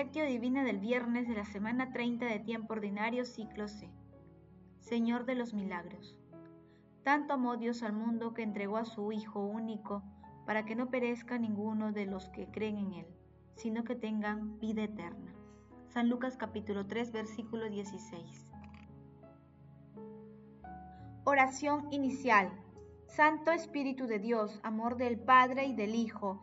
Lectio Divina del viernes de la semana 30 de tiempo ordinario, ciclo C. Señor de los milagros. Tanto amó Dios al mundo que entregó a su Hijo único para que no perezca ninguno de los que creen en Él, sino que tengan vida eterna. San Lucas capítulo 3 versículo 16. Oración inicial. Santo Espíritu de Dios, amor del Padre y del Hijo,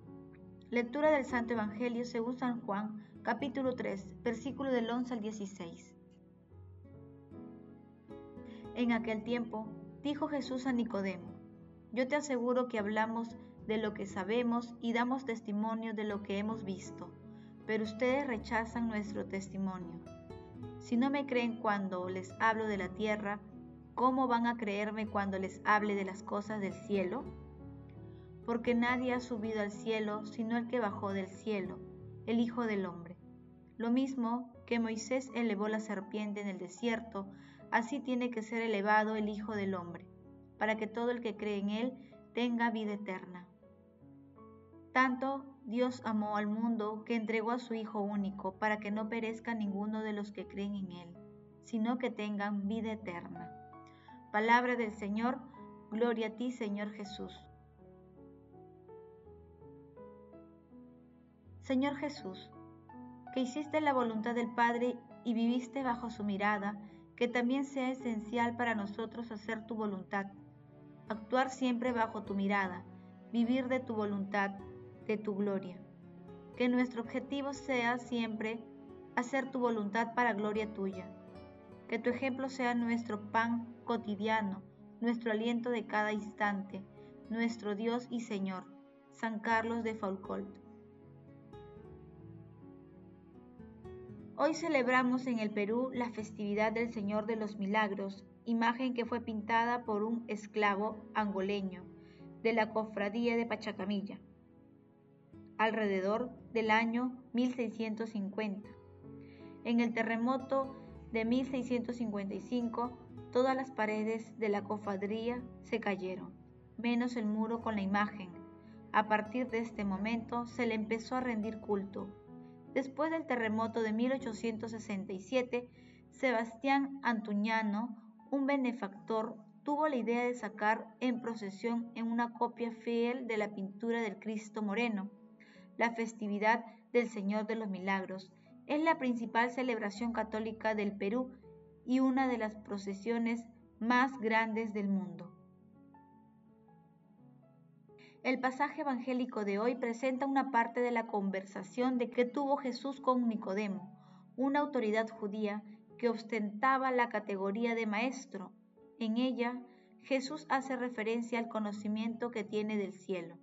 Lectura del Santo Evangelio según San Juan, capítulo 3, versículo del 11 al 16. En aquel tiempo, dijo Jesús a Nicodemo, Yo te aseguro que hablamos de lo que sabemos y damos testimonio de lo que hemos visto, pero ustedes rechazan nuestro testimonio. Si no me creen cuando les hablo de la tierra, ¿cómo van a creerme cuando les hable de las cosas del cielo? Porque nadie ha subido al cielo sino el que bajó del cielo, el Hijo del Hombre. Lo mismo que Moisés elevó la serpiente en el desierto, así tiene que ser elevado el Hijo del Hombre, para que todo el que cree en él tenga vida eterna. Tanto Dios amó al mundo que entregó a su Hijo único, para que no perezca ninguno de los que creen en él, sino que tengan vida eterna. Palabra del Señor, gloria a ti Señor Jesús. Señor Jesús, que hiciste la voluntad del Padre y viviste bajo su mirada, que también sea esencial para nosotros hacer tu voluntad, actuar siempre bajo tu mirada, vivir de tu voluntad, de tu gloria. Que nuestro objetivo sea siempre hacer tu voluntad para gloria tuya. Que tu ejemplo sea nuestro pan cotidiano, nuestro aliento de cada instante, nuestro Dios y Señor, San Carlos de Foucault. Hoy celebramos en el Perú la festividad del Señor de los Milagros, imagen que fue pintada por un esclavo angoleño de la cofradía de Pachacamilla, alrededor del año 1650. En el terremoto de 1655, todas las paredes de la cofradía se cayeron, menos el muro con la imagen. A partir de este momento se le empezó a rendir culto Después del terremoto de 1867, Sebastián Antuñano, un benefactor, tuvo la idea de sacar en procesión en una copia fiel de la pintura del Cristo Moreno. La festividad del Señor de los Milagros es la principal celebración católica del Perú y una de las procesiones más grandes del mundo. El pasaje evangélico de hoy presenta una parte de la conversación de que tuvo Jesús con Nicodemo, una autoridad judía que ostentaba la categoría de maestro. En ella, Jesús hace referencia al conocimiento que tiene del cielo.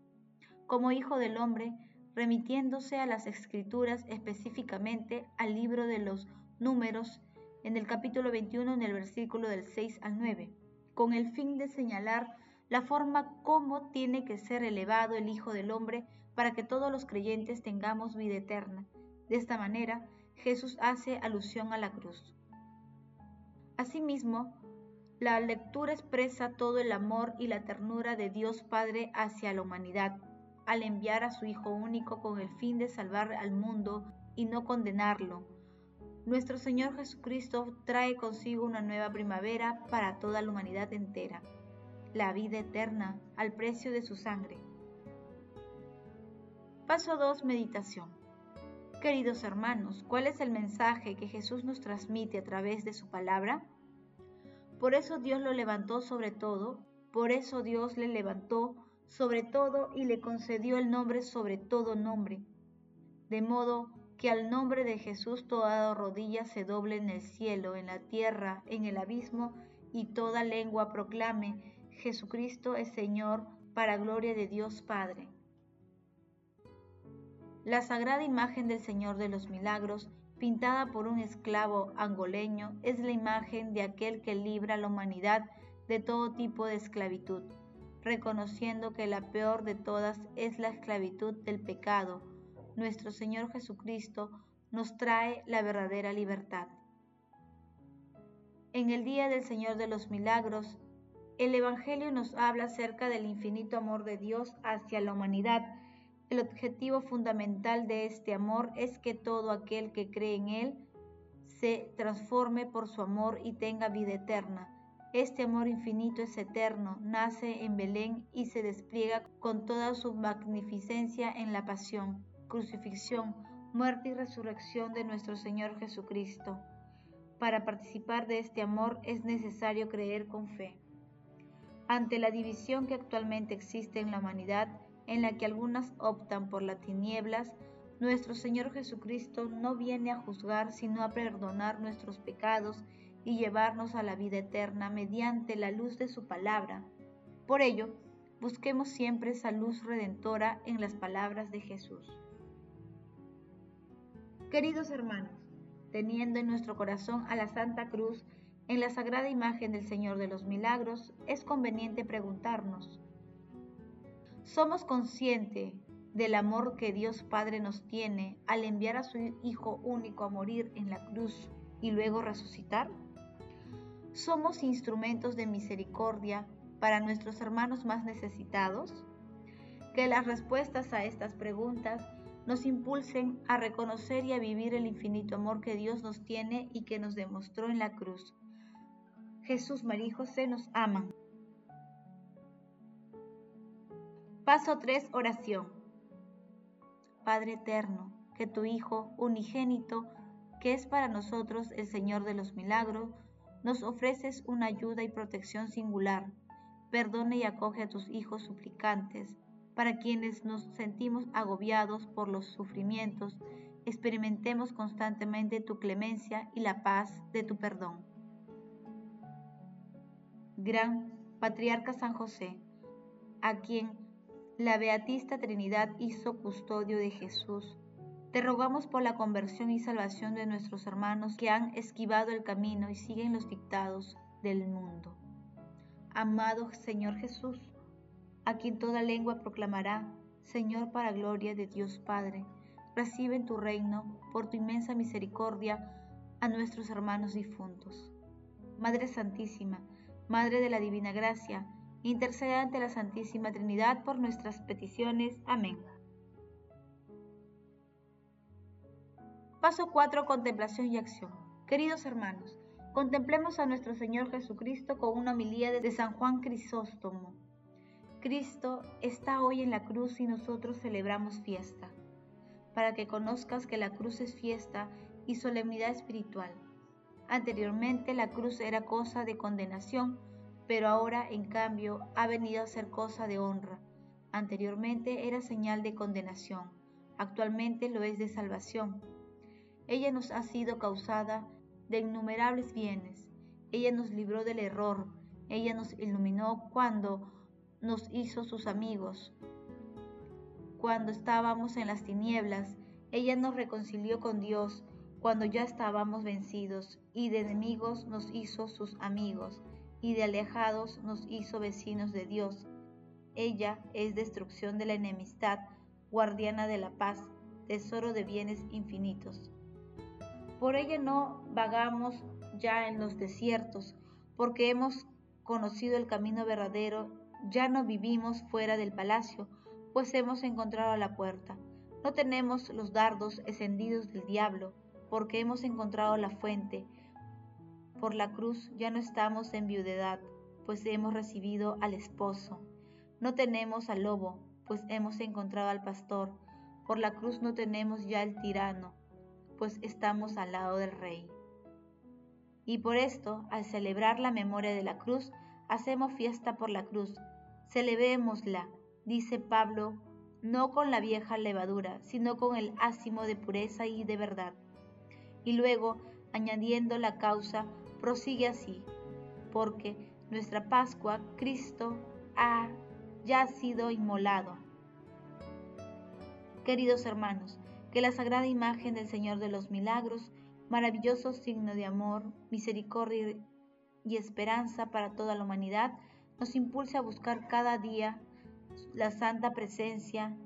Como hijo del hombre, remitiéndose a las escrituras específicamente al libro de los números en el capítulo 21 en el versículo del 6 al 9, con el fin de señalar la forma como tiene que ser elevado el Hijo del Hombre para que todos los creyentes tengamos vida eterna. De esta manera, Jesús hace alusión a la cruz. Asimismo, la lectura expresa todo el amor y la ternura de Dios Padre hacia la humanidad, al enviar a su Hijo único con el fin de salvar al mundo y no condenarlo. Nuestro Señor Jesucristo trae consigo una nueva primavera para toda la humanidad entera la vida eterna al precio de su sangre. Paso 2. Meditación. Queridos hermanos, ¿cuál es el mensaje que Jesús nos transmite a través de su palabra? Por eso Dios lo levantó sobre todo, por eso Dios le levantó sobre todo y le concedió el nombre sobre todo nombre, de modo que al nombre de Jesús toda rodilla se doble en el cielo, en la tierra, en el abismo, y toda lengua proclame Jesucristo es Señor para gloria de Dios Padre. La sagrada imagen del Señor de los Milagros pintada por un esclavo angoleño, es la imagen de aquel que libra a la humanidad de todo tipo de esclavitud, reconociendo que la peor de todas es la esclavitud del pecado. Nuestro Señor Jesucristo nos trae la verdadera libertad. En el Día del Señor de los Milagros, el Evangelio nos habla acerca del infinito amor de Dios hacia la humanidad. El objetivo fundamental de este amor es que todo aquel que cree en Él se transforme por su amor y tenga vida eterna. Este amor infinito es eterno, nace en Belén y se despliega con toda su magnificencia en la pasión, crucifixión, muerte y resurrección de nuestro Señor Jesucristo. Para participar de este amor es necesario creer con fe. Ante la división que actualmente existe en la humanidad, en la que algunas optan por las tinieblas, nuestro Señor Jesucristo no viene a juzgar, sino a perdonar nuestros pecados y llevarnos a la vida eterna mediante la luz de su palabra. Por ello, busquemos siempre esa luz redentora en las palabras de Jesús. Queridos hermanos, teniendo en nuestro corazón a la Santa Cruz, en la sagrada imagen del Señor de los Milagros, es conveniente preguntarnos, ¿somos conscientes del amor que Dios Padre nos tiene al enviar a su Hijo único a morir en la cruz y luego resucitar? ¿Somos instrumentos de misericordia para nuestros hermanos más necesitados? Que las respuestas a estas preguntas nos impulsen a reconocer y a vivir el infinito amor que Dios nos tiene y que nos demostró en la cruz Jesús, María y José nos aman. Paso 3. Oración. Padre eterno, que tu Hijo unigénito, que es para nosotros el Señor de los milagros, nos ofreces una ayuda y protección singular. Perdone y acoge a tus hijos suplicantes, para quienes nos sentimos agobiados por los sufrimientos, experimentemos constantemente tu clemencia y la paz de tu perdón. Gran Patriarca San José, a quien la Beatista Trinidad hizo custodio de Jesús, te rogamos por la conversión y salvación de nuestros hermanos que han esquivado el camino y siguen los dictados del mundo. Amado Señor Jesús, a quien toda lengua proclamará, Señor para gloria de Dios Padre, recibe en tu reino, por tu inmensa misericordia, a nuestros hermanos difuntos. Madre Santísima, Madre de la Divina Gracia, intercede ante la Santísima Trinidad por nuestras peticiones. Amén. Paso 4. Contemplación y acción. Queridos hermanos, contemplemos a nuestro Señor Jesucristo con una homilía de San Juan Crisóstomo. Cristo está hoy en la cruz y nosotros celebramos fiesta, para que conozcas que la cruz es fiesta y solemnidad espiritual Anteriormente la cruz era cosa de condenación, pero ahora en cambio ha venido a ser cosa de honra. Anteriormente era señal de condenación, actualmente lo es de salvación. Ella nos ha sido causada de innumerables bienes. Ella nos libró del error. Ella nos iluminó cuando nos hizo sus amigos. Cuando estábamos en las tinieblas, ella nos reconcilió con Dios cuando ya estábamos vencidos, y de enemigos nos hizo sus amigos, y de alejados nos hizo vecinos de Dios. Ella es destrucción de la enemistad, guardiana de la paz, tesoro de bienes infinitos. Por ella no vagamos ya en los desiertos, porque hemos conocido el camino verdadero, ya no vivimos fuera del palacio, pues hemos encontrado la puerta. No tenemos los dardos encendidos del diablo, porque hemos encontrado la fuente. Por la cruz ya no estamos en viudedad, pues hemos recibido al esposo. No tenemos al lobo, pues hemos encontrado al pastor. Por la cruz no tenemos ya el tirano, pues estamos al lado del rey. Y por esto, al celebrar la memoria de la cruz, hacemos fiesta por la cruz. Celebrémosla, dice Pablo, no con la vieja levadura, sino con el ácimo de pureza y de verdad y luego, añadiendo la causa, prosigue así, porque nuestra Pascua, Cristo, ha ya sido inmolado. Queridos hermanos, que la sagrada imagen del Señor de los Milagros, maravilloso signo de amor, misericordia y esperanza para toda la humanidad, nos impulse a buscar cada día la santa presencia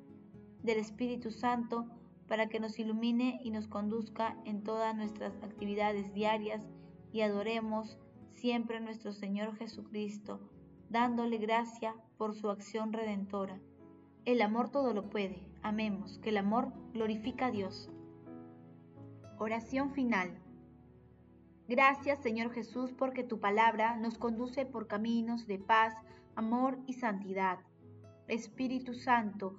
del Espíritu Santo para que nos ilumine y nos conduzca en todas nuestras actividades diarias y adoremos siempre a nuestro Señor Jesucristo, dándole gracia por su acción redentora. El amor todo lo puede. Amemos, que el amor glorifica a Dios. Oración final. Gracias Señor Jesús porque tu palabra nos conduce por caminos de paz, amor y santidad. Espíritu Santo,